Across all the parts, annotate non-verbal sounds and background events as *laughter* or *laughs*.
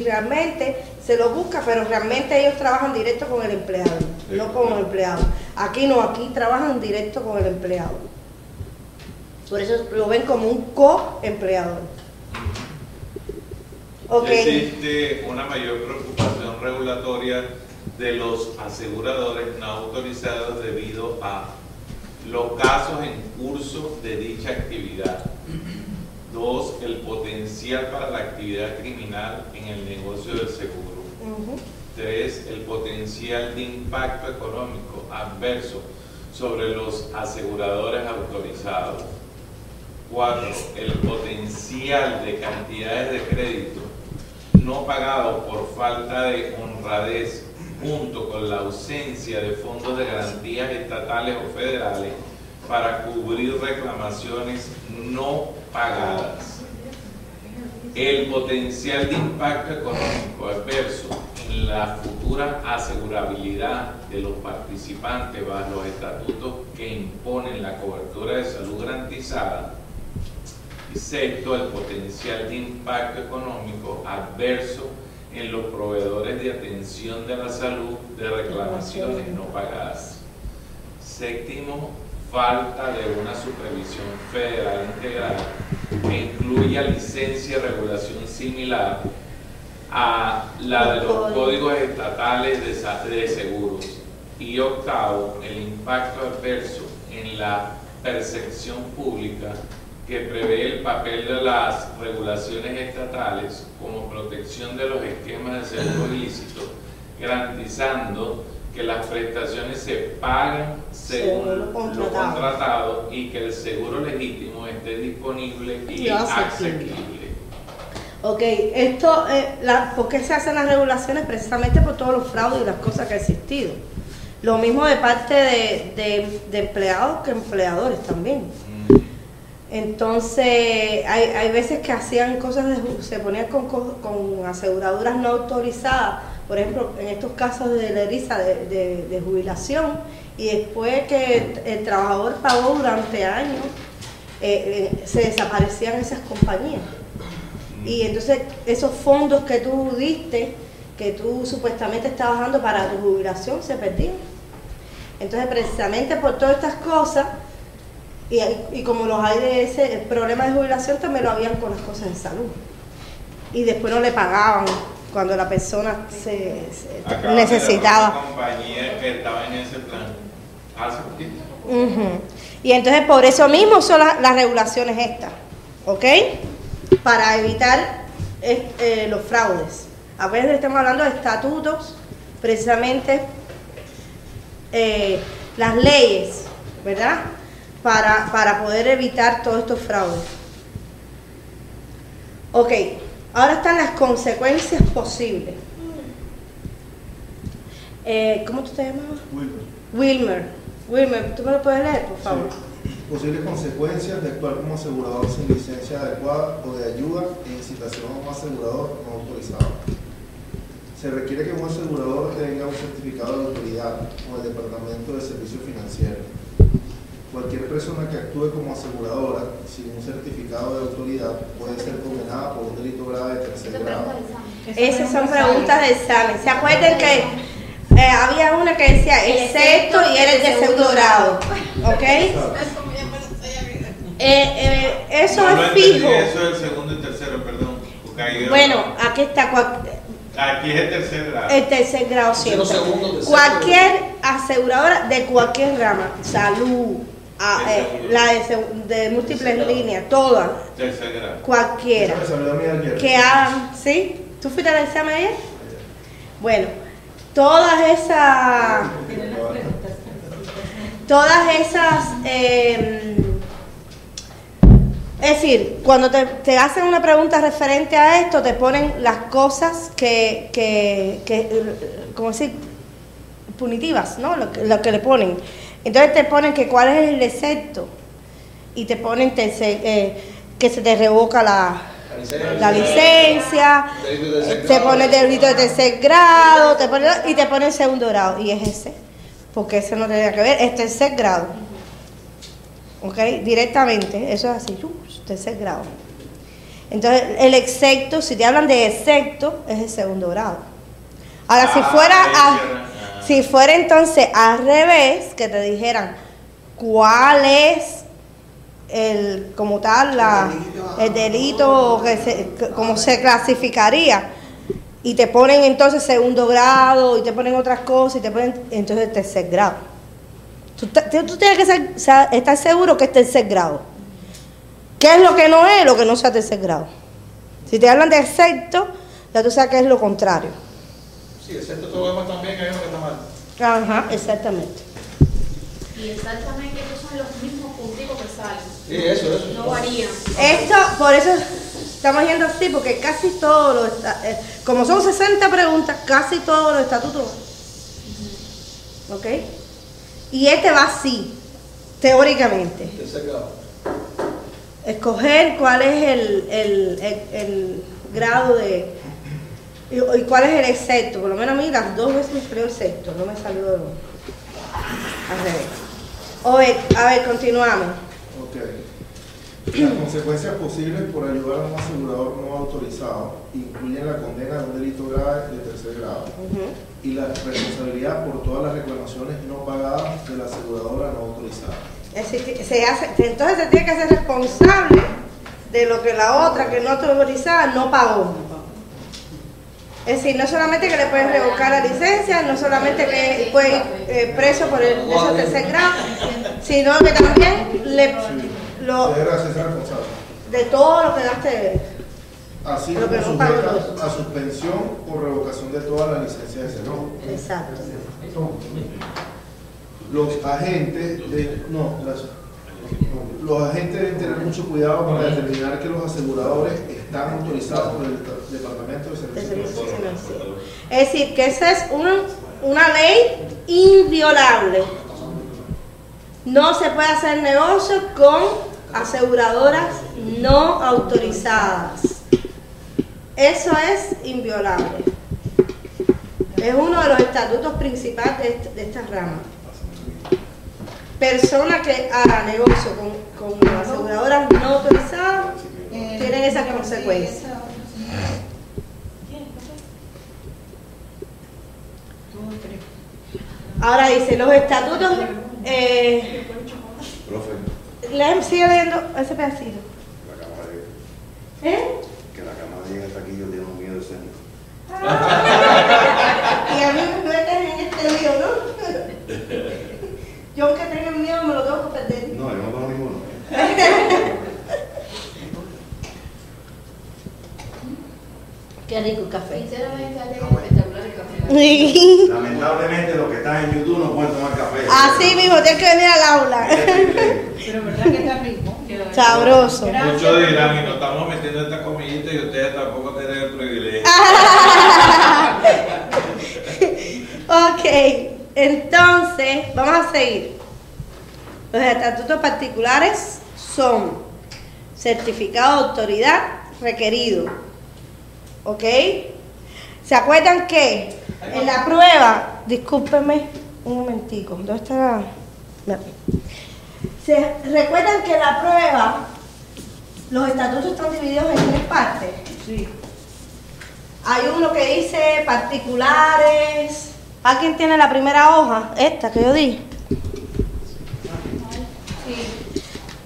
realmente se lo busca, pero realmente ellos trabajan directo con el empleado, no con el empleado. Aquí no, aquí trabajan directo con el empleado. Por eso lo ven como un co-empleador. Existe una mayor preocupación regulatoria de los aseguradores no autorizados debido a los casos en curso de dicha actividad. Dos, el potencial para la actividad criminal en el negocio del seguro. Tres, el potencial de impacto económico adverso sobre los aseguradores autorizados. Cuatro, el potencial de cantidades de crédito no pagado por falta de honradez junto con la ausencia de fondos de garantías estatales o federales para cubrir reclamaciones no pagadas. El potencial de impacto económico adverso en la futura asegurabilidad de los participantes bajo los estatutos que imponen la cobertura de salud garantizada. Y sexto, el potencial de impacto económico adverso en los proveedores de atención de la salud de reclamaciones no pagadas. Séptimo, falta de una supervisión federal integral que incluya licencia y regulación similar a la de los códigos estatales de seguros. Y octavo, el impacto adverso en la percepción pública que prevé el papel de las regulaciones estatales como protección de los esquemas de seguro ilícito, garantizando que las prestaciones se pagan según lo contratado. y que el seguro legítimo esté disponible y, asequible. Ok, esto, eh, ¿por qué se hacen las regulaciones? Precisamente por todos los fraudes y las cosas que han existido. Lo mismo de parte de, de empleados que empleadores también. Entonces, hay, hay veces que hacían cosas, de, se ponían con, con aseguradoras no autorizadas, por ejemplo, en estos casos de la de, de, jubilación, y después que el, trabajador pagó durante años, eh, eh, se desaparecían esas compañías. Y entonces esos fondos que tú diste, que tú supuestamente estabas dando para tu jubilación, se perdían. Entonces, precisamente por todas estas cosas, y, como los hay de ese problema de jubilación, también lo habían con las cosas de salud. Y después no le pagaban cuando la persona se, necesitaba. compañía que estaba en ese plan hace Y entonces por eso mismo son las regulaciones estas, ¿ok? Para evitar eh, los fraudes. A veces estamos hablando de estatutos, precisamente eh, las leyes, ¿verdad? para, para poder evitar todos estos fraudes. Ok, ahora están las consecuencias posibles. Eh, ¿Cómo tú te llamas? Wilmer. Wilmer. Wilmer, ¿tú me lo puedes leer, por favor? Posibles consecuencias de actuar como asegurador sin licencia adecuada o de ayuda e incitación a un asegurador no autorizado. Se requiere que un asegurador tenga un certificado de autoridad con el Departamento de Servicios Financieros Cualquier persona que actúe como aseguradora sin un certificado de autoridad puede ser condenada por un delito grave de tercer grado. Esas son preguntas de examen. ¿Se acuerdan que eh, había una que decía excepto y eres de segundo grado? ¿Ok? Eh, eh, eso es fijo. Eso es el segundo y tercero, perdón. Bueno, aquí está. Aquí es el tercer grado. El tercer grado siempre. Cualquier aseguradora de cualquier rama, salud, Ah, eh, la de, múltiples líneas, todas. Cualquiera. Que hagan, ¿sí? ¿Tú fuiste al examen ayer? Bueno, todas esas. Todas esas. Em, es decir, cuando te, hacen una pregunta referente a esto, te ponen las cosas que, que, que ¿cómo decir? Punitivas, ¿no? Lo lo que le ponen. Entonces te ponen que cuál es el excepto y te ponen eh, que se te revoca la, la licencia, te pone el delito de tercer grado te pone, y te pone el segundo grado. Y es ese, porque ese no tiene que ver, es tercer grado. ¿Ok? Directamente, eso es así, tercer grado. Entonces, el excepto, si te hablan de excepto, es el segundo grado. Ahora, si Ah, fuera, a-. si fuera entonces al revés, que te dijeran cuál es el, como tal, la, el delito, que se, que- cómo se clasificaría, y te ponen entonces segundo grado, y te ponen otras cosas, y te ponen entonces tercer grado. Tú, tienes que ser- o sea, estar seguro que es tercer grado. ¿Qué es lo que no es? Lo que no sea tercer grado. Si te hablan de excepto, ya tú sabes que es lo contrario. Sí, excepto todo lo demás también, hay uno que está mal. Ajá, exactamente. Y exactamente esos son los mismos punticos que salen. Sí, eso, eso. No varían. Esto, por eso estamos yendo así, porque casi todos los, eh, como son 60 preguntas, casi todos los estatutos. ¿Ok? Y este va así, teóricamente. Escoger cuál es el, el- el- el grado de... Y, y cuál es el excepto. Por lo menos a mí las dos veces me salió excepto, no me salió al revés. A ver, a ver, continuamos. Ok. Las consecuencias posibles por ayudar a un asegurador no autorizado incluyen la condena de un delito grave de tercer grado y la responsabilidad por todas las reclamaciones no pagadas de la aseguradora no autorizada. Es decir, se hace, entonces se tiene que hacer responsable de lo que la otra que no autorizada no pagó. Es decir, no solamente que le pueden revocar la licencia, no solamente que puede ir eh, preso por el eso tercer grado, sino que también le, lo, de todo lo que daste. Así Lo que no a suspensión o revocación de todas las licencias de nombre. Exacto. Los agentes de, no, las- no, los agentes deben tener mucho cuidado para determinar que los aseguradores están autorizados por el Departamento de Servicios Financieros. Es decir, que esa es una, una ley inviolable. No se puede hacer negocio con aseguradoras no autorizadas. Eso es inviolable. Es uno de los estatutos principales de esta rama. Persona que haga negocio con, con aseguradoras no autorizadas tienen esas consecuencias. Ahora dice, los estatutos, eh, Profe, le- sigue leyendo ese pedacito. la cámara de- ¿Eh? que la cámara llegue hasta aquí, yo tengo miedo escénico. *laughs* Y a mí me meten en este lío, ¿no? *laughs* Yo aunque tenga miedo me lo tengo que perder. No, yo no tengo ninguno. Qué rico el café. Sinceramente, espectacular el café. Lamentablemente los que están en YouTube no pueden tomar café. Así mismo, tienes que venir al aula. Pero verdad que está rico. Sabroso. Muchos dirán, y nos estamos metiendo esta comidita y ustedes tampoco tienen el privilegio. *laughs* Ok, entonces vamos a seguir. Los estatutos particulares son certificado de autoridad requerido. ¿Ok? ¿Se acuerdan que en la prueba, discúlpenme un momentico, ¿dónde está? la- ¿Se recuerdan que en la prueba los estatutos están divididos en tres partes? Sí. Hay uno que dice particulares. ¿A quién tiene la primera hoja? Esta que yo di.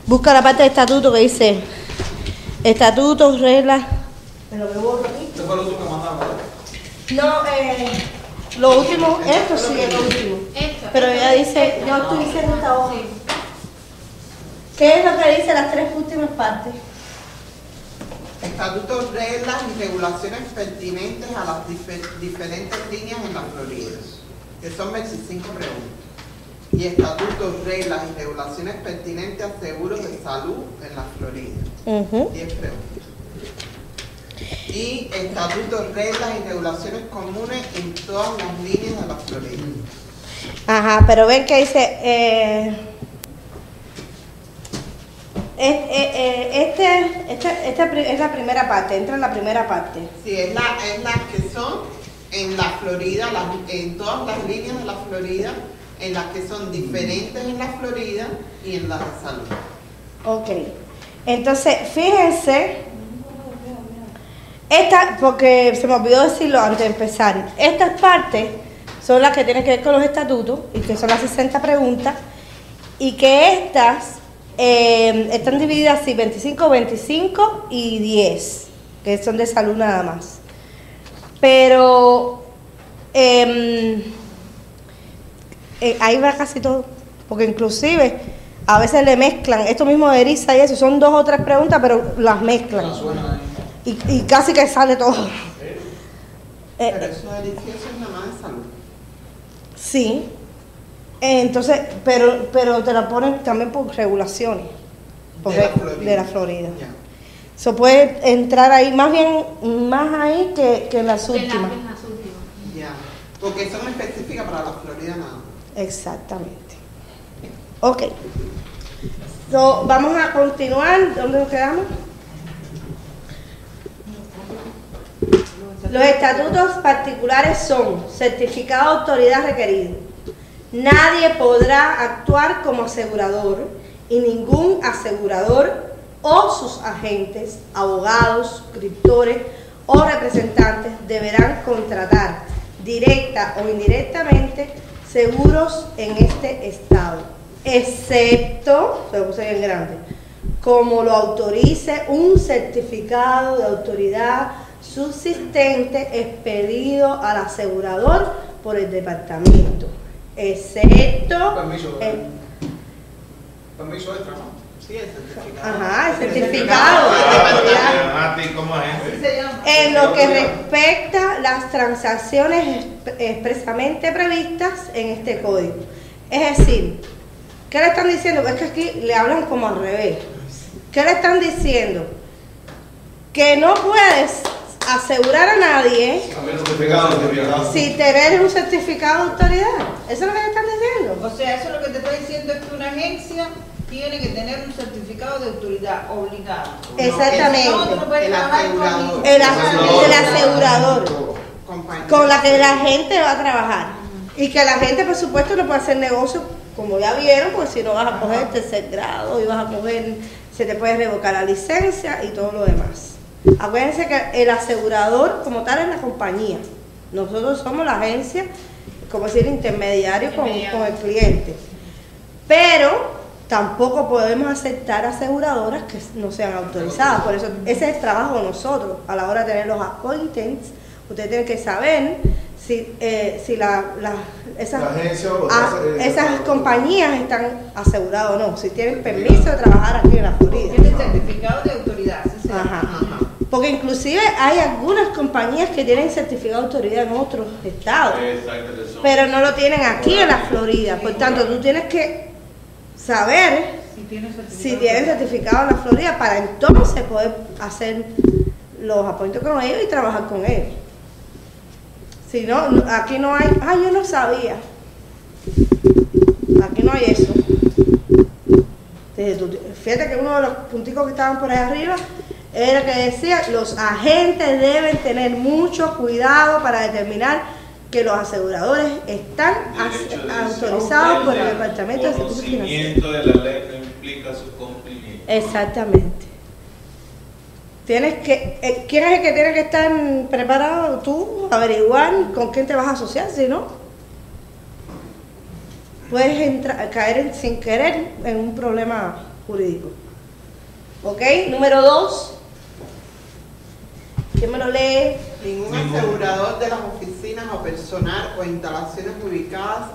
Busca la parte de estatuto que dice estatutos, reglas. Me lo que borro aquí. Este fue el otro que mandamos. No, eh, lo último, esto sí es lo último. Pero ella dice, yo estoy diciendo esta hoja. ¿Qué es lo que dice las tres últimas partes? Estatutos, reglas y regulaciones pertinentes a las dife- diferentes líneas en la Florida, que son 25 preguntas. Y estatutos, reglas y regulaciones pertinentes a seguros de salud en la Florida, Ujú. 10 preguntas. Y estatutos, reglas y regulaciones comunes en todas las líneas de la Florida. Ajá, pero ven que dice, eh, este, este- esta es la primera parte, entra en la primera parte. Sí, es la, es las que son en la Florida, en todas las líneas de la Florida, en las que son diferentes en la Florida y en las de salud. Ok, entonces fíjense Esta, porque se me olvidó decirlo antes de empezar, estas partes son las que tienen que ver con los estatutos y que son las 60 preguntas y que estas eh, están divididas así, 25, 25 y 10, que son de salud nada más. Pero em, eh, ahí va casi todo, porque inclusive a veces le mezclan, esto mismo de Erisa y eso, son dos o tres preguntas, pero las mezclan. No suena. Y, y casi que sale todo. Eh, Pero eso es nada más de salud. sí. Entonces, pero, pero te la ponen también por regulaciones. Por De la Florida. de la Florida. Puede entrar ahí, más bien, más ahí que, que en las la- últimas. en las últimas. Ya. Porque son específicas para la Florida nada más. Exactamente. Ok. So, vamos a continuar. ¿Dónde nos quedamos? Los estatutos particulares son certificado de autoridad requerido. Nadie podrá actuar como asegurador y ningún asegurador o sus agentes, abogados, suscriptores o representantes deberán contratar directa o indirectamente seguros en este estado, excepto, se lo puse bien grande, como lo autorice un certificado de autoridad subsistente expedido al asegurador por el departamento, excepto Permiso, el- permiso extra, ¿no? Sí, el certificado. Ajá, el certificado. En lo que respecta las transacciones exp- expresamente previstas en este código. Es decir, ¿qué le están diciendo? Es que aquí le hablan como al revés. ¿Qué le están diciendo? Que no puedes asegurar a nadie si te ves un certificado de autoridad. Eso es lo que le están diciendo. O sea, eso lo que te está diciendo es que una agencia tiene que tener un certificado de autoridad obligado. Exactamente. No, no El asegurador. El, el con la que la gente va a trabajar. Y que la gente, por supuesto, no puede hacer negocio, como ya vieron, porque si no vas a coger tercer grado y vas a coger, se te puede revocar la licencia y todo lo demás. Acuérdense que el asegurador, como tal, es la compañía. Nosotros somos la agencia, como decir, intermediario con, con el cliente. Pero tampoco podemos aceptar aseguradoras que no sean autorizadas. Por eso, ese es el trabajo de nosotros. A la hora de tener los appointments, usted tiene que saber si, eh, si la, la- esas, La agencia o ah, eh, esas compañías están aseguradas o no, si tienen permiso de trabajar aquí en la Florida. Tiene certificado de autoridad. Ajá. Ajá. Porque inclusive hay algunas compañías que tienen certificado de autoridad en otros estados pero no lo tienen aquí en la Florida. Por tanto, tú tienes que saber Si tiene certificado. si tienen certificado en la Florida para entonces poder hacer los apoyos con ellos y trabajar con ellos. Si no, aquí no hay, ah, yo no sabía. Aquí no hay eso. Fíjate que uno de los punticos que estaban por ahí arriba era que decía, los agentes deben tener mucho cuidado para determinar que los aseguradores están autorizados por el Departamento de Servicios Financieros. De la ley no implica su cumplimiento. Exactamente. Tienes que, eh, ¿quién es el que tiene que estar preparado? Tú, averiguar con quién te vas a asociar, si no, puedes entrar, caer en- sin querer en un problema jurídico. ¿Ok? Número dos. ¿Quién me lo lee? Ningún Ningún. asegurador de las oficinas o personal o instalaciones ubicadas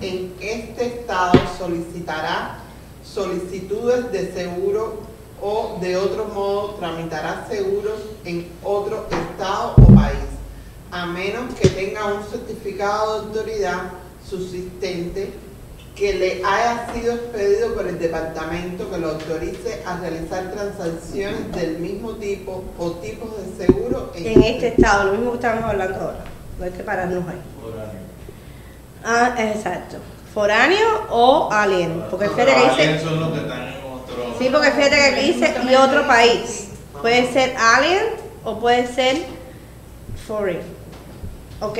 en este estado solicitará solicitudes de seguro o de otro modo tramitará seguros en otro estado o país, a menos que tenga un certificado de autoridad subsistente que le haya sido expedido por el departamento que lo autorice a realizar transacciones del mismo tipo o tipos de seguro En este estado, lo mismo que estamos hablando ahora. No hay que pararnos ahí. Ah, exacto. Foráneo o alien. Porque fíjate que dice. Aliens son los que están en otro. Sí, porque fíjate que aquí dice y otro país. Puede ser alien o puede ser foreign. Ok.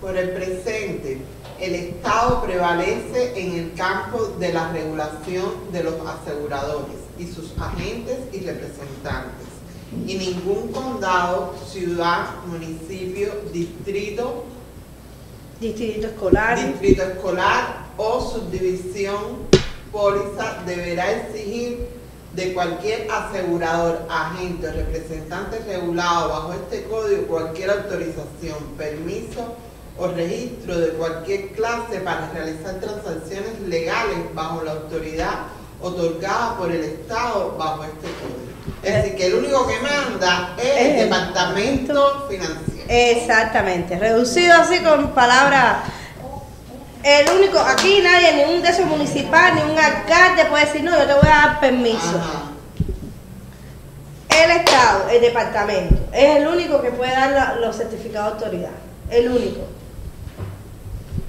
Por el presente, el Estado prevalece en el campo de la regulación de los aseguradores y sus agentes y representantes, y ningún condado, ciudad, municipio, distrito, Distrito escolar. distrito escolar o subdivisión póliza deberá exigir de cualquier asegurador, agente o representante regulado bajo este código cualquier autorización, permiso o registro de cualquier clase para realizar transacciones legales bajo la autoridad otorgada por el Estado bajo este código. Es decir, que el único que manda es el El Departamento Financiero. Exactamente, reducido así con palabras. El único, aquí nadie, ni un de esos municipal, ni un alcalde puede decir, no, yo te voy a dar permiso. Ajá. El Estado, el departamento, es el único que puede dar los certificados de autoridad. El único.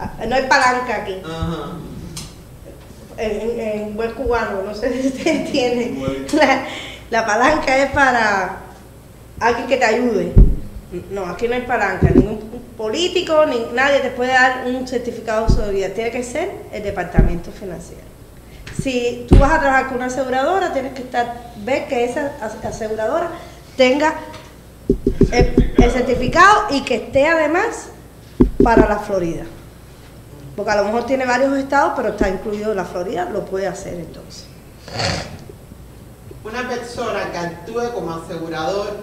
Ah, No hay palanca aquí. Ajá. En, en- en buen cubano, no sé si usted entiende. *laughs* La, la palanca es para alguien que te ayude. No, aquí no hay palanca. Ningún político, ni nadie te puede dar un certificado de autoridad. Tiene que ser el departamento financiero. Si tú vas a trabajar con una aseguradora, tienes que estar ver que esa as- aseguradora tenga el, el certificado y que esté además para la Florida. Porque a lo mejor tiene varios estados, pero está incluido la Florida, lo puede hacer entonces. Una persona que actúe como asegurador,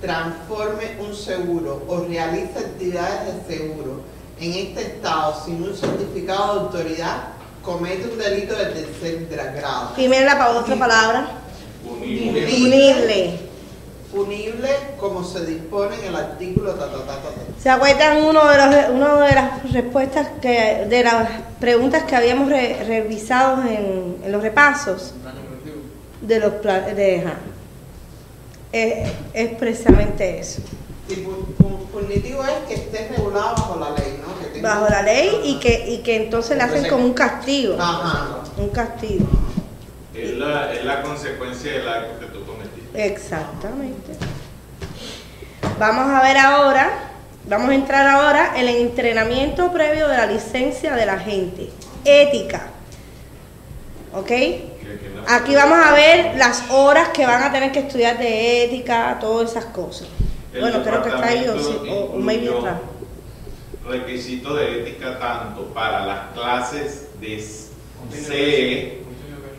transforme un seguro o realice actividades de seguro en este estado sin un certificado de autoridad, comete un delito de tercer grado. Miren la otra palabra, Unible. punible. Punible como se dispone en el artículo ta, ta, ta, ta, ta. ¿Se acuerdan uno de los una de las respuestas que de las preguntas que habíamos re- revisado en, en los repasos de los planes de ajá. Es, es precisamente eso. Y pu- pu- punitivo es que esté regulado bajo la ley, ¿no? Que tenga- Bajo la ley y que y que entonces le hacen como un castigo, Ajá. un castigo. Es la, es la consecuencia tú cometiste. Exactamente. Vamos a ver ahora, vamos a entrar ahora en el entrenamiento previo de la licencia del agente. Ética. ¿Ok? Aquí vamos a ver las horas que van a tener que estudiar de ética, todas esas cosas. El bueno, creo que está ahí o, sí, o- o maybe incluyó atrás. Requisitos de ética tanto para las clases de CE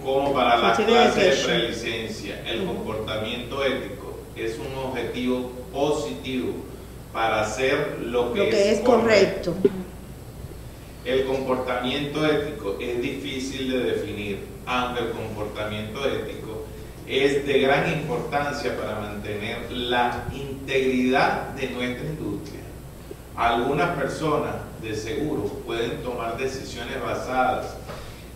como para Continuing clases de prelicencia. El comportamiento ético es un objetivo positivo para hacer lo que, Lo que es correcto. El comportamiento ético es difícil de definir, aunque el comportamiento ético es de gran importancia para mantener la integridad de nuestra industria. Algunas personas de seguro pueden tomar decisiones basadas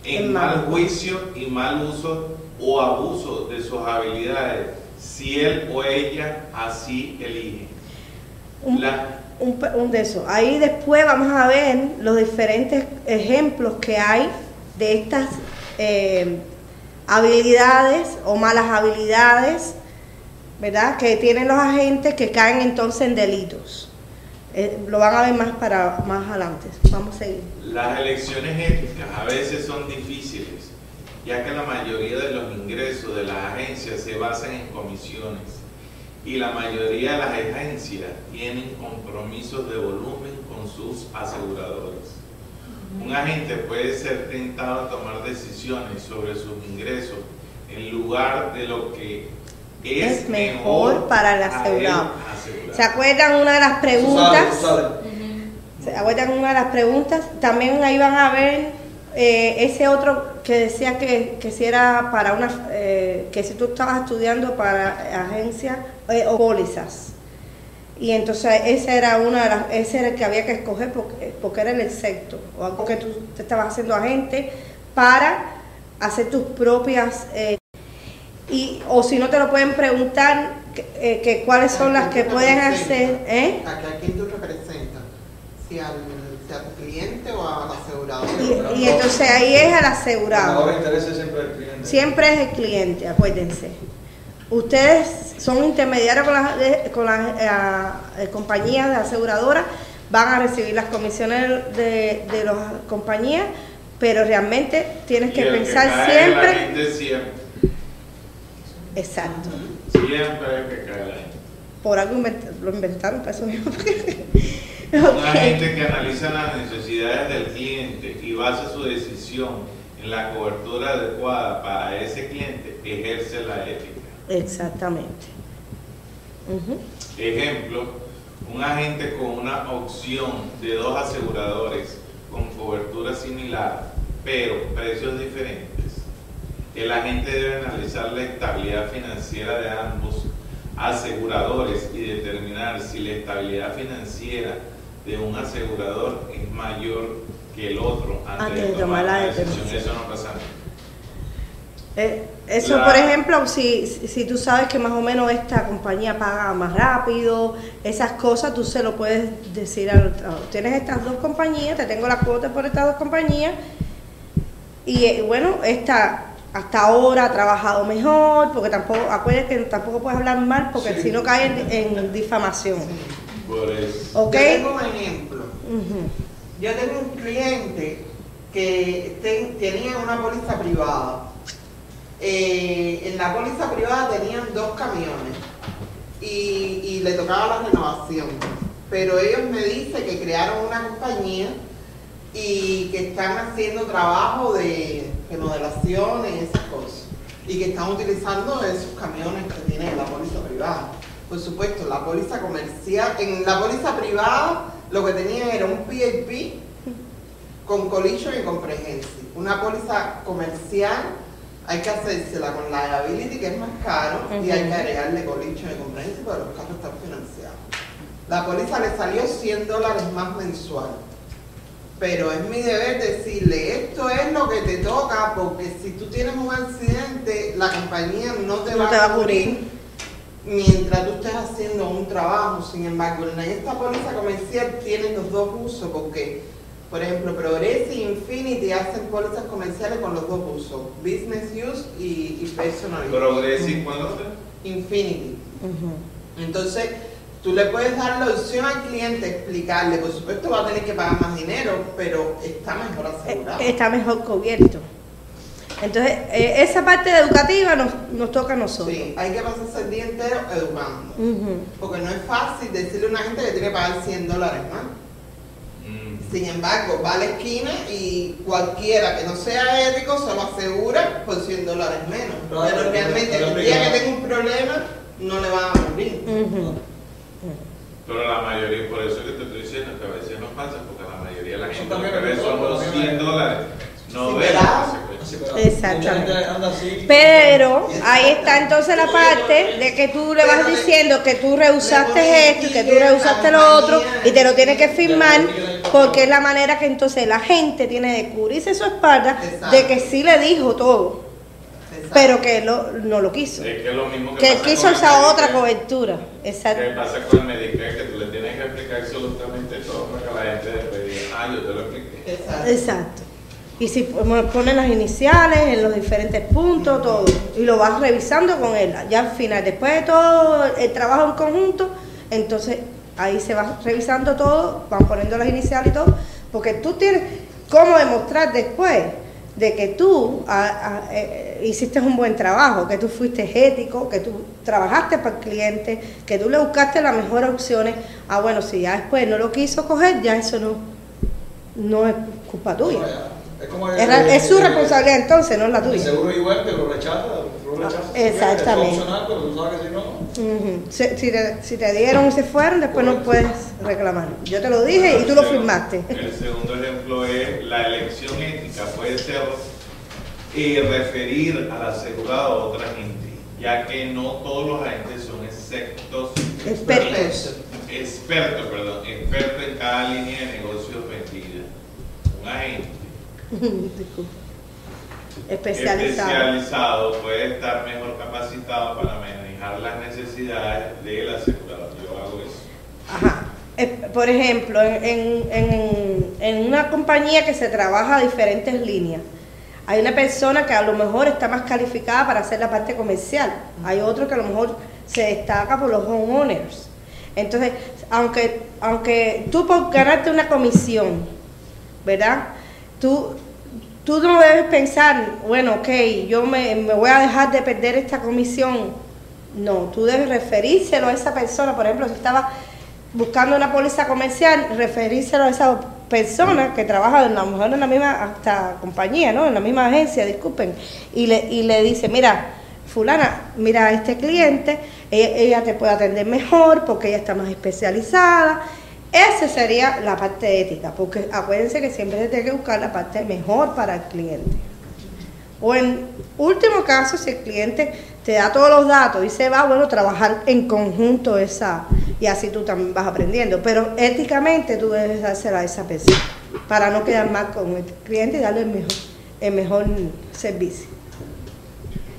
en mal juicio y mal uso o abuso de sus habilidades si él o ella así elige. Un, La- un, pe- un de eso. Ahí después vamos a ver los diferentes ejemplos que hay de estas eh, habilidades o malas habilidades, ¿verdad? Que tienen los agentes que caen entonces en delitos. Eh, lo van a ver más para más adelante. Vamos a seguir. Las elecciones éticas a veces son difíciles, ya que la mayoría de los ingresos de las agencias se basan en comisiones y la mayoría de las agencias tienen compromisos de volumen con sus aseguradores. Un agente puede ser tentado a tomar decisiones sobre sus ingresos en lugar de lo que es, Es mejor para el asegurado. ¿Se acuerdan una de las preguntas? ¿Se acuerdan una de las preguntas? También ahí van a ver eh, ese otro que decía que, que si era para una, eh, que si tú estabas estudiando para agencias eh, o pólizas. Y entonces ese era una de las, ese era el que había que escoger porque, porque era el excepto, o algo que tú te estabas haciendo agente para hacer tus propias eh, y o si no te lo pueden preguntar que, eh, que cuáles son las que pueden hacer, ¿eh? ¿A quién tú representas? Si al, si al cliente o al asegurador. Y, y entonces ahí es al Ahora asegurado. interesa siempre el cliente. Siempre es el cliente, acuérdense. Ustedes son intermediarios con las, con las eh, compañías de aseguradoras, van a recibir las comisiones de, de las compañías, pero realmente tienes que pensar la siempre. Exacto. Siempre hay que caer ahí. Por algo lo inventaron para eso mismo. *laughs* Un Ok. agente que analiza las necesidades del cliente y basa su decisión en la cobertura adecuada para ese cliente, ejerce la ética. Exactamente. Ejemplo, un agente con una opción de dos aseguradores con cobertura similar, pero precios diferentes. El agente debe analizar la estabilidad financiera de ambos aseguradores y determinar si la estabilidad financiera de un asegurador es mayor que el otro antes, de tomar la decisión. Eso no pasa. Eh, eso, La- por ejemplo, si, si tú sabes que más o menos esta compañía paga más rápido, esas cosas, tú se lo puedes decir al. Tienes estas dos compañías, te tengo la cuota por estas dos compañías, y eh, bueno, esta hasta ahora ha trabajado mejor, porque tampoco, acuérdate que tampoco puedes hablar mal, porque Sí. si no cae en, en difamación. Por eso. ¿Ok? Yo tengo un ejemplo. Yo tengo un cliente que ten- tenía una póliza privada. Eh, en la póliza privada tenían dos camiones y, y le tocaba la renovación. Pero ellos me dicen que crearon una compañía y que están haciendo trabajo de remodelaciones y esas cosas. Y que están utilizando esos camiones que tiene la póliza privada. Por supuesto, la póliza comercial, en la póliza privada lo que tenía era un PIP con collision y comprehensive. Una póliza comercial hay que hacérsela con liability, que es más caro, y hay que agregarle collision y comprehensive porque los carros están financiados. La póliza le salió 100 dólares más mensual. Pero es mi deber decirle, esto es lo que te toca, porque si tú tienes un accidente, la compañía no te, No va, te va a cubrir mientras tú estés haciendo un trabajo. Sin embargo, en esta póliza comercial tiene los dos usos, porque, por ejemplo, Progress y Infinity hacen pólizas comerciales con los dos usos, business use y, y personal use. Progressive, ¿cuándo fue? Infinity. Entonces, tú le puedes dar la opción al cliente, explicarle, por supuesto va a tener que pagar más dinero, pero está mejor asegurado. Está mejor cubierto. Entonces, eh, esa parte educativa nos, nos toca a nosotros. Sí, hay que pasarse el día entero educando. Porque no es fácil decirle a una gente que tiene que pagar 100 dólares más. Mm. Sin embargo, va a la esquina y cualquiera que no sea ético se lo asegura por 100 dólares menos. Pero- Pero pero- realmente pero- el día que tenga un problema, no le van a cubrir. Ujú. Pero la mayoría, por eso que te estoy diciendo que a veces no pasa, porque la mayoría de la gente lo que ve son los también 100 hay- dólares. No Sí, ve Exactamente. Pero ahí está entonces la parte de que tú le vas diciendo que tú rehusaste esto y que tú rehusaste lo otro y te lo tienes que firmar porque es la manera que entonces la gente tiene de cubrirse su espalda de que sí le dijo todo, Exacto. Pero que él lo- no lo quiso. Es que es lo mismo que Que quiso esa otra Medicare. cobertura. ¿Qué Exacto. pasa con el Medicare? Que tú le tienes que explicar absolutamente todo para que la gente después diga, ah, yo te lo expliqué. Exacto. Exacto. Y si ponen las iniciales en los diferentes puntos, todo. Y lo vas revisando con él. Ya al final, después de todo el trabajo en conjunto, entonces ahí se va revisando todo, van poniendo las iniciales y todo. Porque tú tienes cómo demostrar después de que tú ah, ah, eh, hiciste un buen trabajo, que tú fuiste ético, que tú trabajaste para el cliente, que tú le buscaste las mejores opciones. Ah, bueno, si ya después no lo quiso coger, ya eso no, no es culpa tuya. Es como el- Es, la- es su el- responsabilidad entonces, no es la tuya. seguro igual que lo rechaza, rechazas. Exactamente. Es opcional, pero tú sabes que si no, Ujú. Si, si te, si te dieron y se fueron, después no puedes reclamar. Yo te lo dije y tú lo firmaste. El segundo ejemplo es la elección ética puede ser eh, referir al asegurado a otra gente, ya que no todos los agentes son exceptos, Expertos. expertos, perdón, expertos en cada línea de negocios vendida. Un agente. *laughs* Especializado. especializado puede estar mejor capacitado para manejar las necesidades del asegurador. Yo hago eso. Ajá. Eh, Por ejemplo, en, en- en- una compañía que se trabaja a diferentes líneas, hay una persona que a lo mejor está más calificada para hacer la parte comercial, hay otro que a lo mejor se destaca por los homeowners. Entonces, aunque, aunque tú por ganarte una comisión, ¿verdad? Tú, tú no debes pensar, bueno, ok, yo me, me voy a dejar de perder esta comisión No, tú debes referírselo a esa persona. Por ejemplo, si estaba buscando una póliza comercial, referírselo a esa persona que trabaja a lo mejor en la misma hasta compañía, ¿no? En la misma agencia, disculpen, y le, y le dice, mira, fulana, mira a este cliente, ella, ella te puede atender mejor porque ella está más especializada. Esa sería la parte ética, porque acuérdense que siempre se tiene que buscar la parte mejor para el cliente. O en último caso, si el cliente te da todos los datos y se va, bueno, trabajar en conjunto esa, y así tú también vas aprendiendo. Pero éticamente tú debes dársela a esa persona para no quedar mal con el cliente y darle el mejor, el mejor servicio.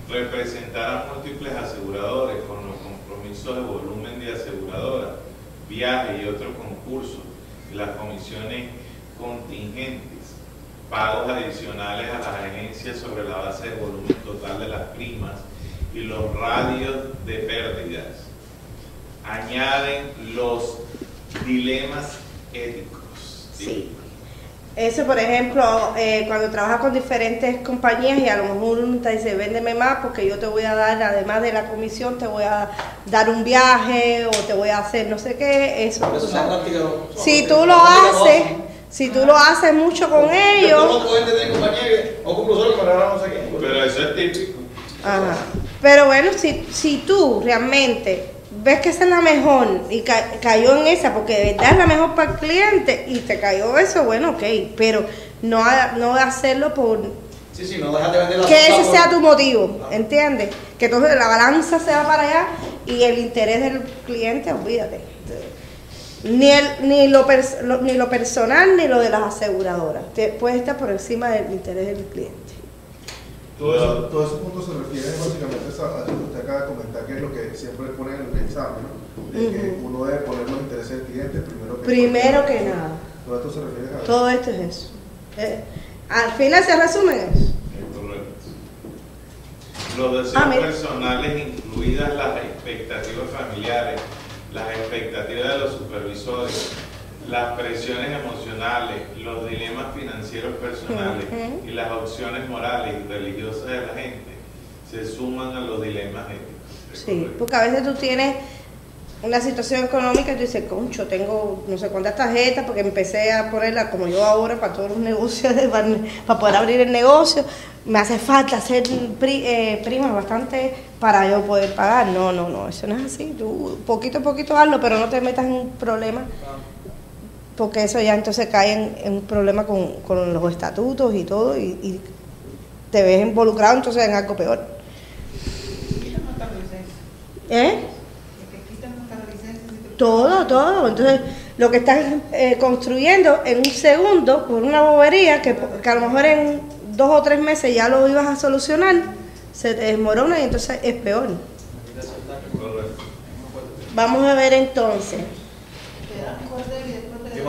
representar a múltiples aseguradores con los compromisos de volumen de aseguradora, viajes y otros concursos, las comisiones contingentes, pagos adicionales a las agencias sobre la base de volumen total de las primas y los radios de pérdidas. Añaden los dilemas éticos. Sí. Eso, por ejemplo, eh, cuando trabajas con diferentes compañías y a lo mejor uno te dice, véndeme más porque yo te voy a dar, además de la comisión, te voy a dar un viaje o te voy a hacer no sé qué, eso. Pero tú es una sabes. práctica. no- Si tú lo haces, si tú lo haces mucho con ellos. Pero eso es típico. Ajá. Pero bueno, si, si tú realmente ves que esa es la mejor y ca- cayó en esa, porque de verdad es la mejor para el cliente y te cayó eso, bueno, ok, pero no, ha- no hacerlo por Sí, sí, no dejas de vender la que ese por- sea tu motivo, ¿entiendes? Que entonces la balanza se va para allá y el interés del cliente, olvídate. Ni, el, ni, lo, lo- ni lo personal ni lo de las aseguradoras. Te, puede estar por encima del interés del cliente. Todo eso, esos puntos se refieren básicamente a eso que usted acaba de comentar, que es lo que siempre pone en el examen, ¿no? De que uno debe poner los intereses del cliente primero que Primero que nada. Todo esto se refiere a eso. Todo esto es eso. Eh, al final se resume en eso. Correcto. Los deseos Ah, personales, incluidas las expectativas familiares, las expectativas de los supervisores, las presiones emocionales, los dilemas financieros personales y las opciones morales y religiosas de la gente se suman a los dilemas éticos. ¿Es Sí, correcto? porque a veces tú tienes una situación económica y tú dices, concho, tengo no sé cuántas tarjetas porque empecé a ponerla como yo ahora para todos los *laughs* negocios, para poder abrir el negocio. Me hace falta hacer pri- eh, primas bastante para yo poder pagar. No, no, no, eso no es así. Tú poquito a poquito hazlo, pero no te metas en un problema porque eso ya entonces cae en, un problema con, con los estatutos y todo y, te ves involucrado entonces en algo peor. ¿Eh? Todo, todo. Entonces, lo que estás eh, construyendo en un segundo, por una bobería, que, que a lo mejor en dos o tres meses ya lo ibas a solucionar, se te desmorona y entonces es peor. Vamos a ver entonces.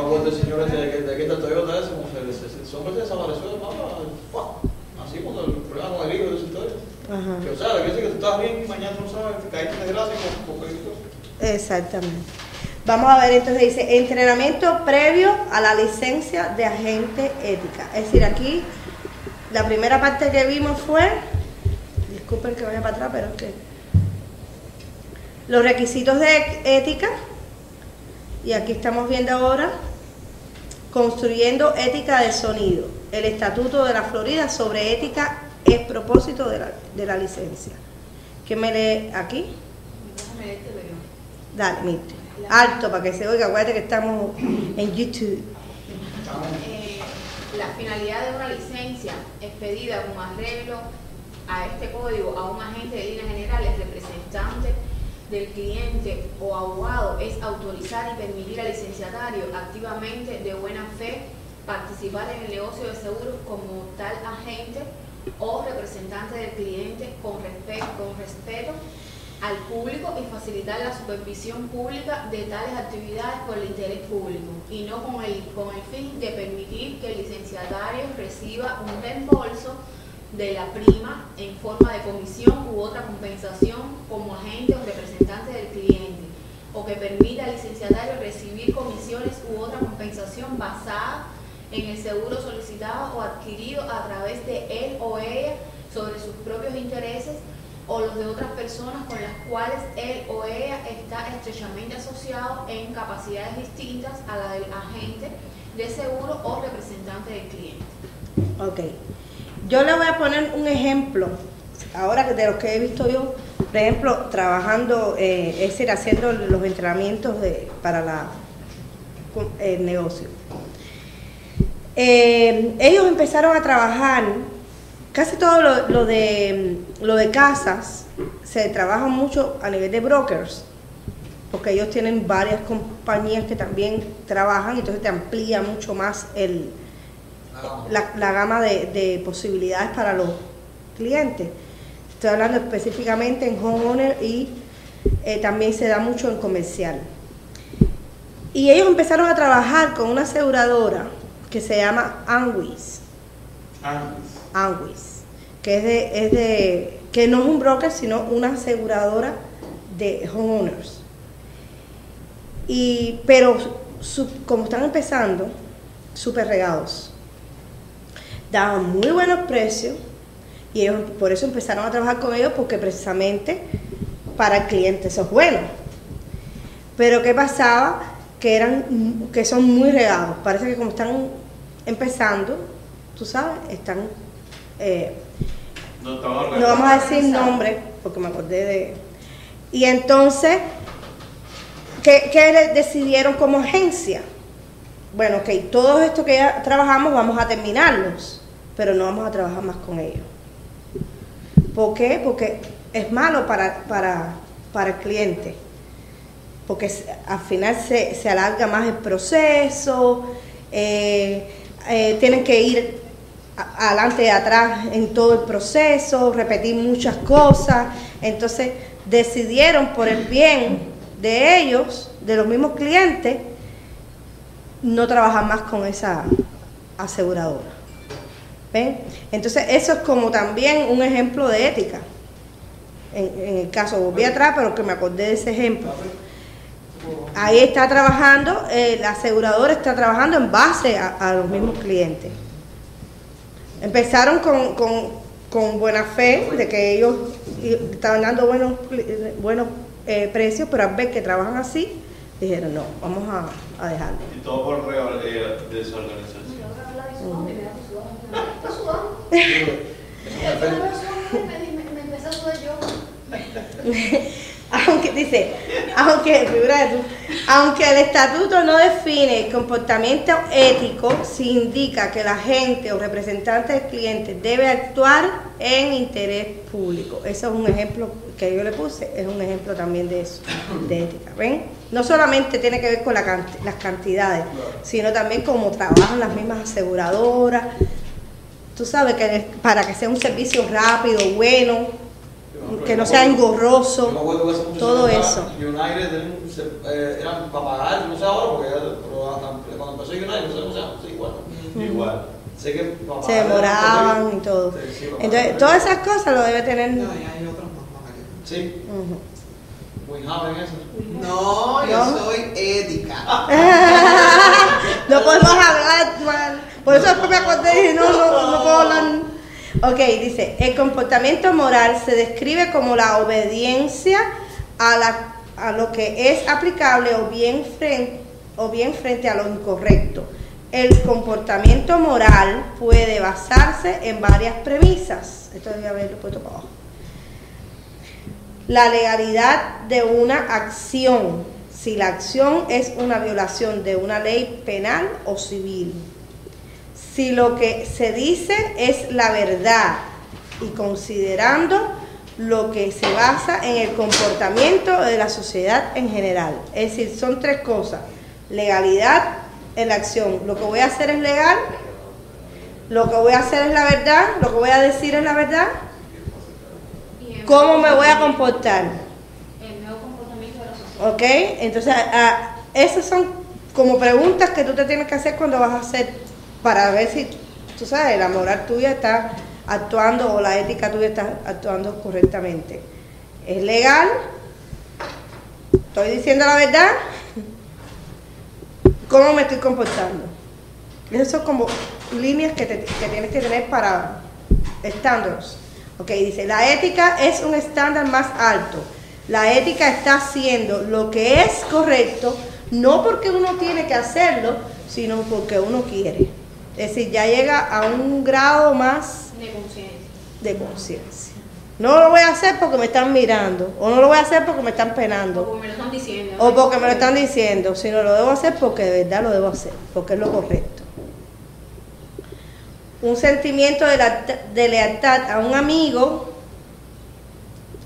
Me acuerdo del señor este de que de que esta Toyota ese, como se, se, se, ese hombre se desapareció del mapa, ¡fua! así cuando el problema con el hijo de esa historia. Ajá. Que, o sea, que dice que tú estás bien y mañana no sabes, te caíste en desgracia con, con cualquier cosa. Exactamente. Vamos a ver entonces, dice, entrenamiento previo a la licencia de agente ética. Es decir, aquí la primera parte que vimos fue, disculpen que vaya para atrás, pero es que los requisitos de ética, y aquí estamos viendo ahora, construyendo ética de sonido, el estatuto de la Florida sobre ética es propósito de la, de la licencia. ¿Qué me lee aquí? Dale, Mirte. Alto para que se oiga, acuérdate que estamos en YouTube. Eh, la finalidad de una licencia expedida con arreglo a este código a un agente de líneas generales, representante del cliente o abogado es autorizar y permitir al licenciatario activamente de buena fe participar en el negocio de seguros como tal agente o representante del cliente con, respe- con respeto al público y facilitar la supervisión pública de tales actividades por el interés público y no con el, con el fin de permitir que el licenciatario reciba un reembolso de la prima en forma de comisión u otra compensación como agente o representante del cliente o que permita al licenciatario recibir comisiones u otra compensación basada en el seguro solicitado o adquirido a través de él o ella sobre sus propios intereses o los de otras personas con las cuales él o ella está estrechamente asociado en capacidades distintas a la del agente de seguro o representante del cliente. Ok. Yo le voy a poner un ejemplo, ahora de los que he visto yo, por ejemplo, trabajando, eh, es decir, haciendo los entrenamientos de, para la, el negocio. Eh, ellos empezaron a trabajar, casi todo lo, lo de, lo de casas, se trabaja mucho a nivel de brokers, porque ellos tienen varias compañías que también trabajan, entonces te amplía mucho más el, la, la gama de, de posibilidades para los clientes. Estoy hablando específicamente en homeowner y eh, también se da mucho en comercial. Y ellos empezaron a trabajar con una aseguradora que se llama Anwis. Anwis. Que es de, es de, que no es un broker, sino una aseguradora de homeowners. Y, pero su- como están empezando, súper regados. Daban muy buenos precios y ellos por eso empezaron a trabajar con ellos porque precisamente para el cliente eso es bueno. Pero ¿qué pasaba? Que eran que son muy regados. Parece que como están empezando, tú sabes, están eh, No vamos a decir nombre porque me acordé de y entonces ¿qué, qué decidieron como agencia? Bueno, ok, todo esto que ya trabajamos vamos a terminarlos, pero no vamos a trabajar más con ellos. ¿Por qué? Porque es malo para, para, para el cliente. Porque al final se, se alarga más el proceso, eh, eh, tienen que ir adelante y atrás en todo el proceso, repetir muchas cosas. Entonces decidieron por el bien de ellos, de los mismos clientes, no trabajar más con esa aseguradora. ¿Ven? Entonces eso es como también un ejemplo de ética. En, en el caso, volví atrás, pero que me acordé de ese ejemplo. Ahí está trabajando, eh, la aseguradora está trabajando en base a, a los mismos clientes. Empezaron con, con- con buena fe de que ellos estaban dando buenos, buenos eh, precios, pero al ver que trabajan así, dijeron, no, vamos a, a dejarlo. Y todo por eh, desorganización. *laughs* Aunque dice, aunque, el estatuto no define el comportamiento ético, sí indica que la gente o representante del cliente debe actuar en interés público. Eso es un ejemplo que yo le puse, es un ejemplo también de eso, de ética. ¿Ven? No solamente tiene que ver con las cantidades, sino también cómo trabajan las mismas aseguradoras. Tú sabes que para que sea un servicio rápido, bueno, que no sea engorroso. Todo eso. United eh, eran para pagar, no sé ahora, porque cuando empezó United, no sé cómo se llama, sí, igual. Igual. Sé que se demoraban y todo. Sí, sí, para Entonces, todas esas cosas lo debe tener. No, y hay otros más. Sí, muy joven eso. No, yo soy ética. *laughs* no podemos hablar mal. Por eso después me acordé y dije, no, no, no puedo hablar. Ok, dice, el comportamiento moral se describe como la obediencia a, la, a lo que es aplicable o bien, frente, o bien frente a lo incorrecto. El comportamiento moral puede basarse en varias premisas. Esto debe haberlo puesto para abajo. la legalidad de una acción, si la acción es una violación de una ley penal o civil. Si lo que se dice es la verdad y considerando lo que se basa en el comportamiento de la sociedad en general. Es decir, son tres cosas. Legalidad en la acción. Lo que voy a hacer es legal, lo que voy a hacer es la verdad, lo que voy a decir es la verdad. ¿Cómo me voy a comportar? El nuevo comportamiento de la sociedad. ¿Ok? Entonces, a- esas son como preguntas que tú te tienes que hacer cuando vas a hacer para ver si, tú sabes, la moral tuya está actuando o la ética tuya está actuando correctamente. ¿Es legal? ¿Estoy diciendo la verdad? ¿Cómo me estoy comportando? Esas son como líneas que, te- que tienes que tener para estándares Ok, dice, la ética es un estándar más alto. La ética está haciendo lo que es correcto, no porque uno tiene que hacerlo, sino porque uno quiere. Es decir, ya llega a un grado más De conciencia. de conciencia. No lo voy a hacer porque me están mirando, o no lo voy a hacer porque me están O penando, como me lo están diciendo. o porque me lo están diciendo, sino lo debo hacer porque de verdad lo debo hacer, porque es lo correcto. Un sentimiento de, la- de lealtad a un amigo.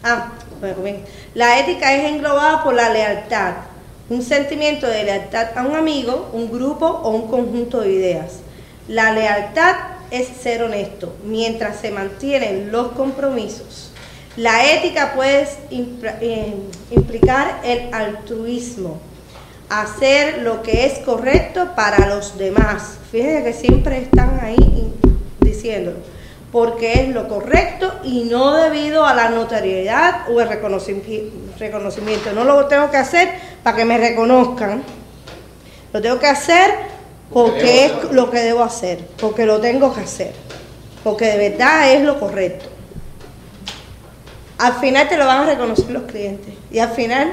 Ah, bueno, bien. La ética es englobada por la lealtad. Un sentimiento de lealtad a un amigo, un grupo o un conjunto de ideas. La lealtad es ser honesto mientras se mantienen los compromisos. La ética puede eh, implicar el altruismo, hacer lo que es correcto para los demás. Fíjense que siempre están ahí diciéndolo, porque es lo correcto y no debido a la notoriedad o el reconocimiento. No lo tengo que hacer para que me reconozcan, lo tengo que hacer porque es lo que debo hacer, porque lo tengo que hacer, porque de verdad es lo correcto. Al final te lo van a reconocer los clientes. Y al final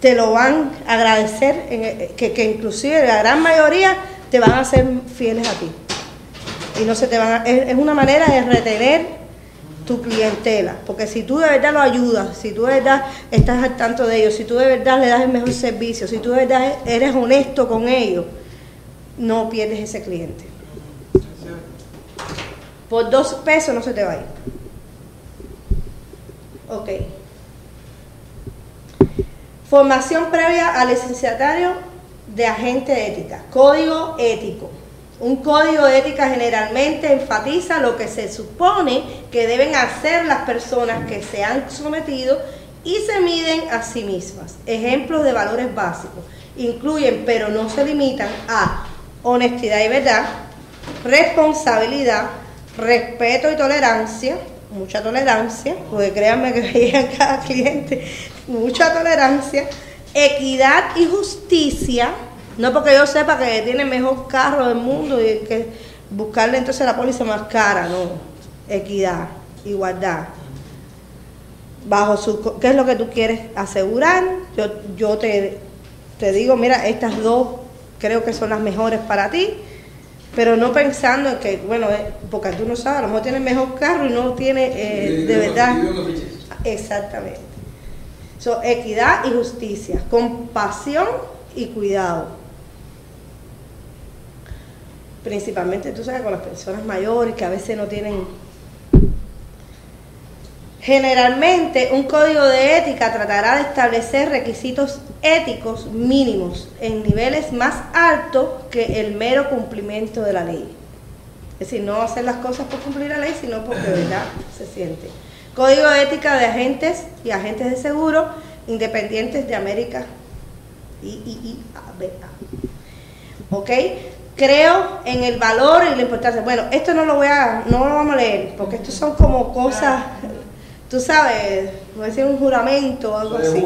te lo van a agradecer, en el- que, que inclusive la gran mayoría te van a ser fieles a ti. Y no se te van a- es, es una manera de retener tu clientela, porque si tú de verdad lo ayudas, si tú de verdad estás al tanto de ellos, si tú de verdad le das el mejor servicio, si tú de verdad eres honesto con ellos, no pierdes ese cliente. Por dos pesos no se te va a ir. Ok. Formación previa al licenciatario de agente ética. Código ético. Un código de ética generalmente enfatiza lo que se supone que deben hacer las personas que se han sometido y se miden a sí mismas. Ejemplos de valores básicos incluyen, pero no se limitan a honestidad y verdad, responsabilidad, respeto y tolerancia, mucha tolerancia, porque créanme que *laughs* llegan cada cliente, mucha tolerancia, equidad y justicia, no porque yo sepa que tiene el mejor carro del mundo y que buscarle entonces la póliza más cara, no, equidad, igualdad. Bajo su, ¿qué es lo que tú quieres asegurar? Yo, yo te, te digo, mira, estas dos creo que son las mejores para ti, pero no pensando en que, bueno, eh, porque tú no sabes, a lo mejor tiene el mejor carro y no tiene eh, de verdad. Exactamente. So, equidad y justicia, compasión y cuidado. Principalmente, tú sabes, con las personas mayores que a veces no tienen... Generalmente, un código de ética tratará de establecer requisitos éticos mínimos en niveles más altos que el mero cumplimiento de la ley. Es decir, no hacer las cosas por cumplir la ley, sino porque de verdad se siente. Código de ética de agentes y agentes de seguro independientes de América y, y, y ¿Ok? Creo en el valor y la importancia. Bueno, esto no lo voy a, no lo vamos a leer, porque estos son como cosas, tú sabes, voy a decir un juramento o algo así.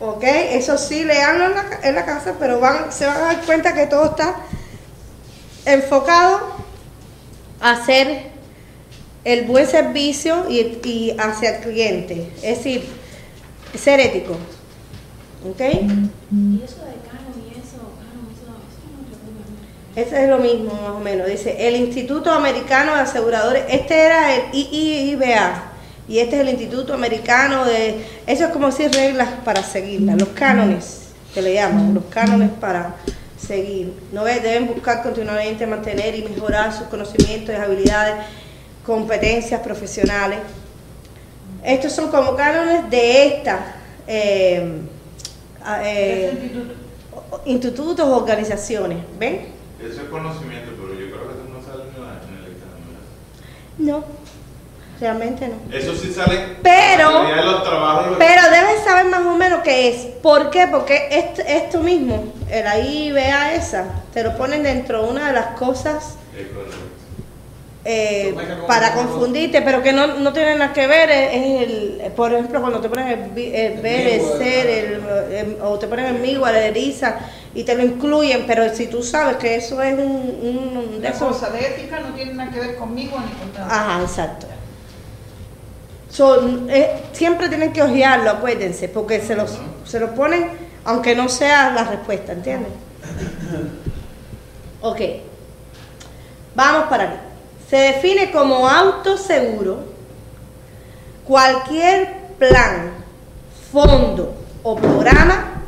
¿Ok? Eso sí, leanlo en la, en la casa, pero van, se van a dar cuenta que todo está enfocado a hacer el buen servicio y, y hacia el cliente. Es decir, ser ético. ¿Ok? Y eso de. Ese es lo mismo, más o menos. Dice, el Instituto Americano de Aseguradores, este era el IIBA, y este es el Instituto Americano de... Eso es como decir reglas para seguirlas, los cánones, que le llaman, los cánones para seguir. ¿No ves? Deben buscar continuamente mantener y mejorar sus conocimientos y habilidades, competencias profesionales. Estos son como cánones de estas... eh, eh, Ese instituto. institutos o organizaciones, ¿ven? Eso es conocimiento, pero yo creo que eso no sale en el examen. No, realmente no. Eso sí sale Pero- la mayoría de los trabajos. Pero debes saber más o menos qué es. ¿Por qué? Porque esto, esto mismo, el ahí vea esa, te lo ponen dentro de una de las cosas Es eh, para confundirte, pero que no, no tiene nada que ver. Es, es el, por ejemplo, cuando te ponen el, vi- el ver, el ser, el- el, el- o te ponen el migo, la eriza, y te lo incluyen, pero si tú sabes que eso es un, un de La esos. cosa de ética no tiene nada que ver conmigo ni con nada. Ajá, exacto. Son, eh, siempre tienen que ojearlo, acuérdense, porque se los, se lo ponen, aunque no sea la respuesta, ¿entienden? *laughs* Ok. Vamos para aquí. Se define como autoseguro cualquier plan, fondo o programa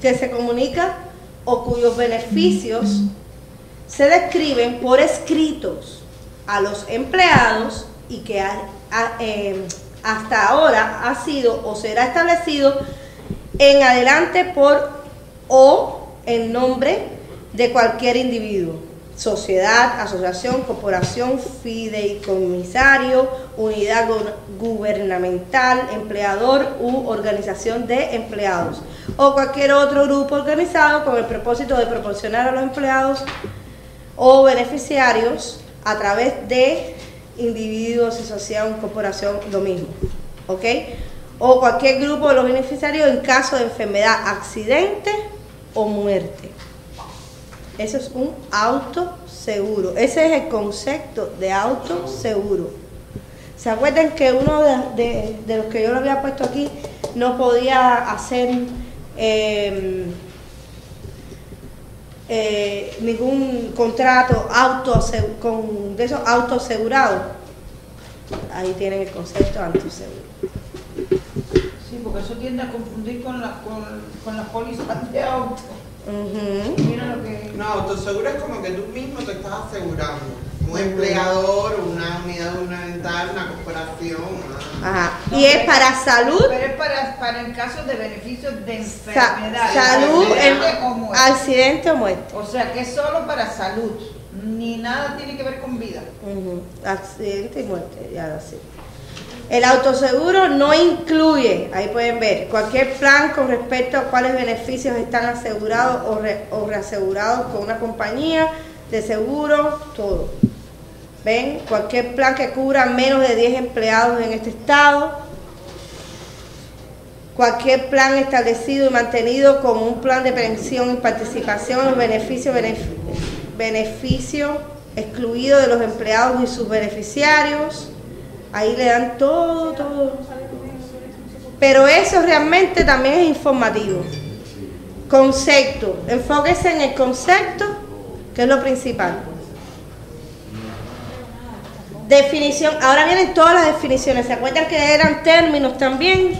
que se comunica o cuyos beneficios se describen por escritos a los empleados y que ha- eh, hasta ahora ha sido o será establecido en adelante por o en nombre de cualquier individuo, sociedad, asociación, corporación, fideicomisario, unidad gu- gubernamental, empleador u organización de empleados. O cualquier otro grupo organizado con el propósito de proporcionar a los empleados o beneficiarios a través de individuos, asociación, corporación, lo mismo, ¿ok? O cualquier grupo de los beneficiarios en caso de enfermedad, accidente o muerte. Eso es un autoseguro. Ese es el concepto de autoseguro. ¿Se acuerdan que uno de, de- los que yo lo había puesto aquí no podía hacer eh, eh, ningún contrato auto con de esos autoasegurados? Ahí tienen el concepto de autoseguro. Sí, porque eso tiende a confundir con la, con, con las pólizas de auto. Ujú. Mira lo que... No, autoseguro es como que tú mismo te estás asegurando. Un empleador, una unidad gubernamental, una corporación. una- Ajá. Y es para salud, Pero es para, para el caso de beneficios de sa- enfermedad. salud, accidente en- o muerte. accidente o muerte. O sea que es solo para salud, ni nada tiene que ver con vida. Accidente y muerte, ya lo sé. El autoseguro no incluye, ahí pueden ver, cualquier plan con respecto a cuáles beneficios están asegurados o, re- o reasegurados con una compañía de seguro, todo. ¿Ven? Cualquier plan que cubra menos de 10 empleados en este estado. Cualquier plan establecido y mantenido como un plan de pensión y participación en los beneficios, benef- beneficio de los empleados y sus beneficiarios. Ahí le dan todo, todo. Pero eso realmente también es informativo. Concepto. Enfóquese en el concepto, que es lo principal. Definición. Ahora vienen todas las definiciones. ¿Se acuerdan que eran términos también?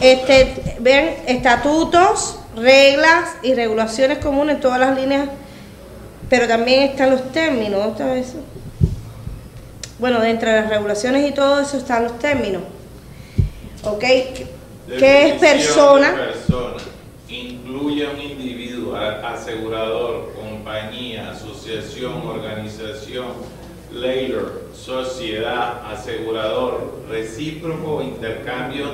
Este, ven, estatutos, reglas y regulaciones comunes en todas las líneas, pero también están los términos, ¿dónde está eso? Bueno, dentro de las regulaciones y todo eso están los términos. ¿Ok? ¿Qué es persona? persona. Incluye a un individuo, asegurador, compañía, asociación, organización, layler, sociedad, asegurador, recíproco intercambio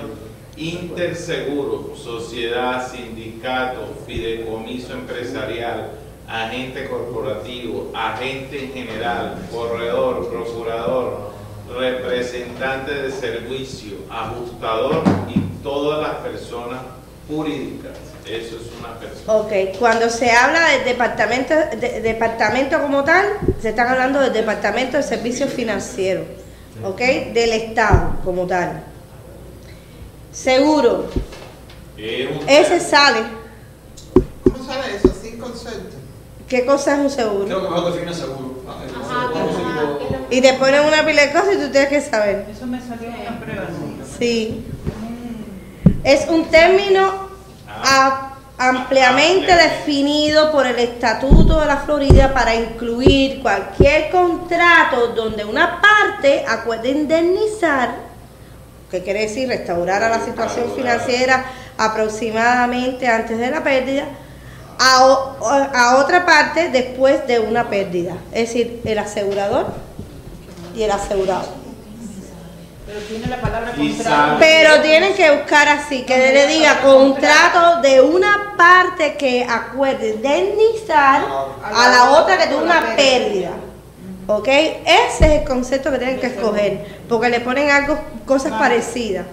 interseguro, sociedad, sindicato, fideicomiso empresarial, agente corporativo, agente en general, corredor, procurador, representante de servicio, ajustador y todas las personas jurídicas. Eso es una persona. Ok, cuando se habla del departamento, de- departamento como tal, se están hablando del departamento de servicios financieros, ok, del Estado como tal. Seguro, ese sale. ¿Cómo sale eso? Sin concepto. ¿Qué cosa es un seguro? Creo que mejor define seguro. Ah, Ajá, seguro, Y te ponen una pila de cosas y tú tienes que saber. Eso me salió en una prueba, sí. Sí. Mm, Es un término a- ampliamente definido por el Estatuto de la Florida para incluir cualquier contrato donde una parte acuerde indemnizar, que quiere decir restaurar a la situación financiera aproximadamente antes de la pérdida, a, o- a otra parte después de una pérdida. Es decir, el asegurador y el asegurado. Pero tiene la palabra contrato. Pero tienen que buscar así, que le diga contrato de una parte que acuerde indemnizar a la otra que tuvo una pérdida. ¿Ok? Ese es el concepto que tienen que escoger, porque le ponen algo, cosas parecidas.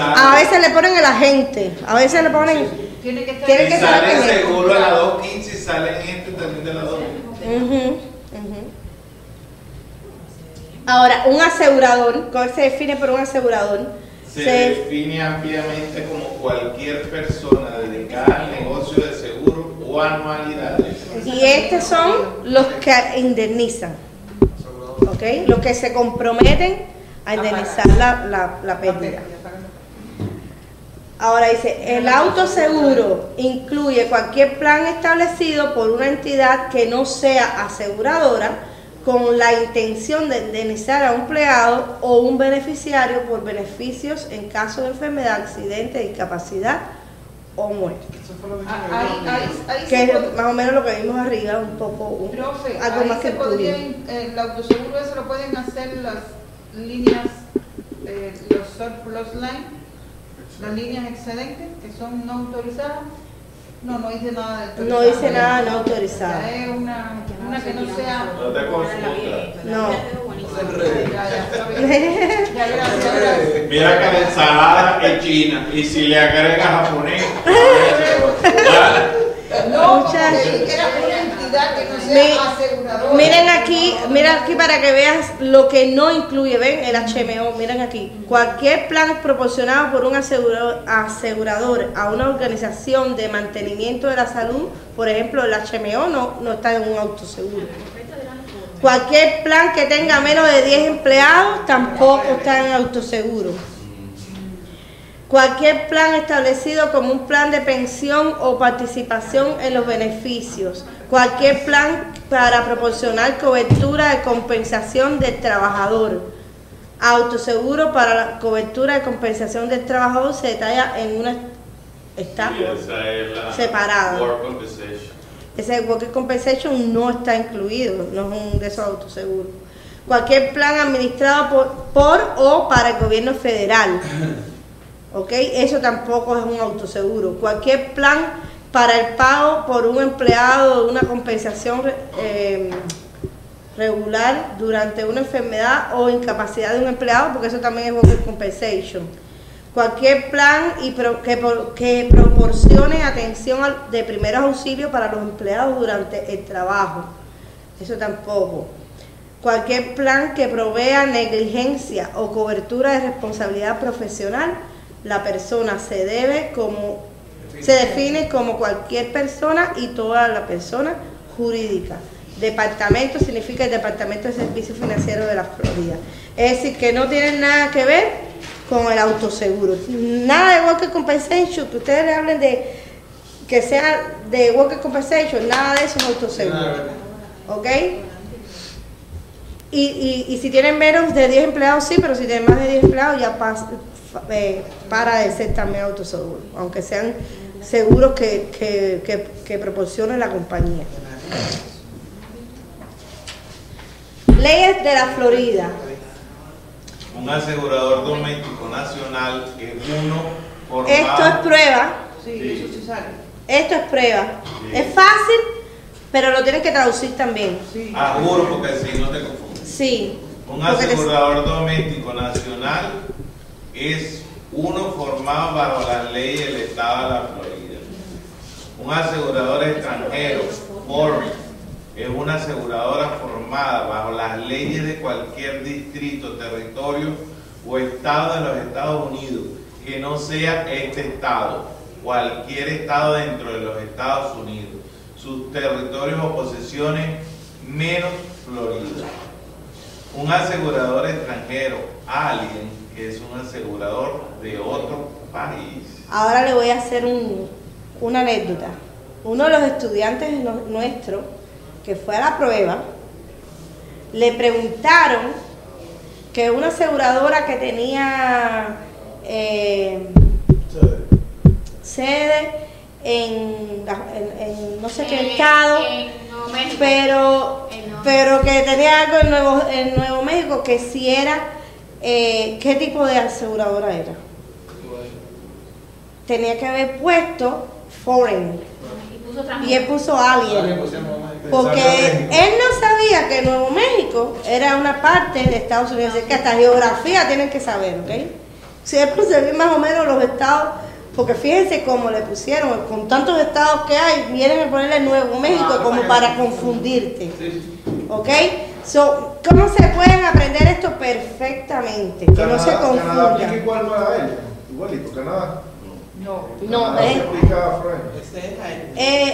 A veces le ponen el agente, a veces le ponen... Tiene que estar Tiene que sale seguro a la 215 y sale gente también de la 2. Ahora, un asegurador, ¿cómo se define por un asegurador? Se Se- define ampliamente como cualquier persona dedicada al negocio de seguro o anualidades. y estos son los que indemnizan, ¿ok? Los que se comprometen a indemnizar la, la, la pérdida. Ahora dice, el autoseguro incluye cualquier plan establecido por una entidad que no sea aseguradora con la intención de indemnizar a un empleado o un beneficiario por beneficios en caso de enfermedad, accidente, discapacidad o muerte. Ah, Ahí, ahí, ahí Que es más o menos lo que vimos arriba, un poco, un- Profe, algo ahí más que se podría, eh, el autoseguro eso lo pueden hacer las líneas, eh, los surplus line, las líneas excedentes que son no autorizadas. No, no dice nada de No dice nada no autorizado. Ya es una, una que no sea. No te. No. *laughs* Mira que la ensalada es china y si le agregas japonés. *laughs* No, Muchachos. Porque era una entidad que no Mi- sea aseguradora. Miren aquí, mira aquí para que veas lo que no incluye, ven el HMO, miren aquí. Cualquier plan proporcionado por un asegurador, asegurador a una organización de mantenimiento de la salud, por ejemplo el HMO no, no está en un autoseguro. Cualquier plan que tenga menos de 10 empleados tampoco está en autoseguro. Cualquier plan establecido como un plan de pensión o participación en los beneficios. Cualquier plan para proporcionar cobertura de compensación del trabajador. Autoseguro para la cobertura de compensación del trabajador se detalla en una está esa es la Separada. work compensation. ese worker compensation no está incluido, no es un de esos autoseguros. Cualquier plan administrado por, por o para el gobierno federal. *coughs* ¿Ok? Eso tampoco es un autoseguro. Cualquier plan para el pago por un empleado de una compensación eh, regular durante una enfermedad o incapacidad de un empleado, porque eso también es worker compensation. Cualquier plan y pro- que, por- que proporcione atención de primeros auxilios para los empleados durante el trabajo. Eso tampoco. Cualquier plan que provea negligencia o cobertura de responsabilidad profesional, la persona se debe como se define como cualquier persona y toda la persona jurídica. Departamento significa el Departamento de Servicios Financieros de la Florida. Es decir, que no tienen nada que ver con el autoseguro. Nada de worker compensation, que ustedes le hablen de que sea de worker compensation, nada de eso es autoseguro. ¿Ok? Y, y, y si tienen menos de 10 empleados, sí, pero si tienen más de 10 empleados, ya eh, para de ser también autoseguro, aunque sean seguros que, que, que, que proporcione la compañía. Leyes de la Florida. Un asegurador doméstico nacional es uno formado. Esto es prueba, Sí, eso sí sale. esto es prueba. Sí. Es fácil, pero lo tienen que traducir también. Sí. Ah, juro, porque si no te confundes. Sí. Un asegurador doméstico nacional es uno formado bajo las leyes del Estado de la Florida. Un asegurador extranjero, foreign, es una aseguradora formada bajo las leyes de cualquier distrito, territorio o estado de los Estados Unidos que no sea este estado, cualquier estado dentro de los Estados Unidos, sus territorios o posesiones menos Florida. Un asegurador extranjero, alien, que es un asegurador de otro país. Ahora le voy a hacer un- una anécdota. Uno de los estudiantes no- nuestros que fue a la prueba, le preguntaron que una aseguradora que tenía eh, sede en, en- en no sé qué estado, pero, pero que tenía algo en Nuevo, en Nuevo México, que si era, eh, ¿qué tipo de aseguradora era? Tenía que haber puesto foreign Y él puso alien. Porque México. él no sabía que Nuevo México era una parte de Estados Unidos, así que hasta geografía tienen que saber, ¿ok? Si es por servir más o menos los estados, porque fíjense cómo le pusieron, con tantos estados que hay, vienen a ponerle Nuevo México Ah, como para confundirte. ¿ok? So, ¿Cómo se pueden aprender esto perfectamente? Que no se Canadá confundan. igual igualito, Canadá. No. No, Canadá se es, aplica a Francia. Ese es el- eh,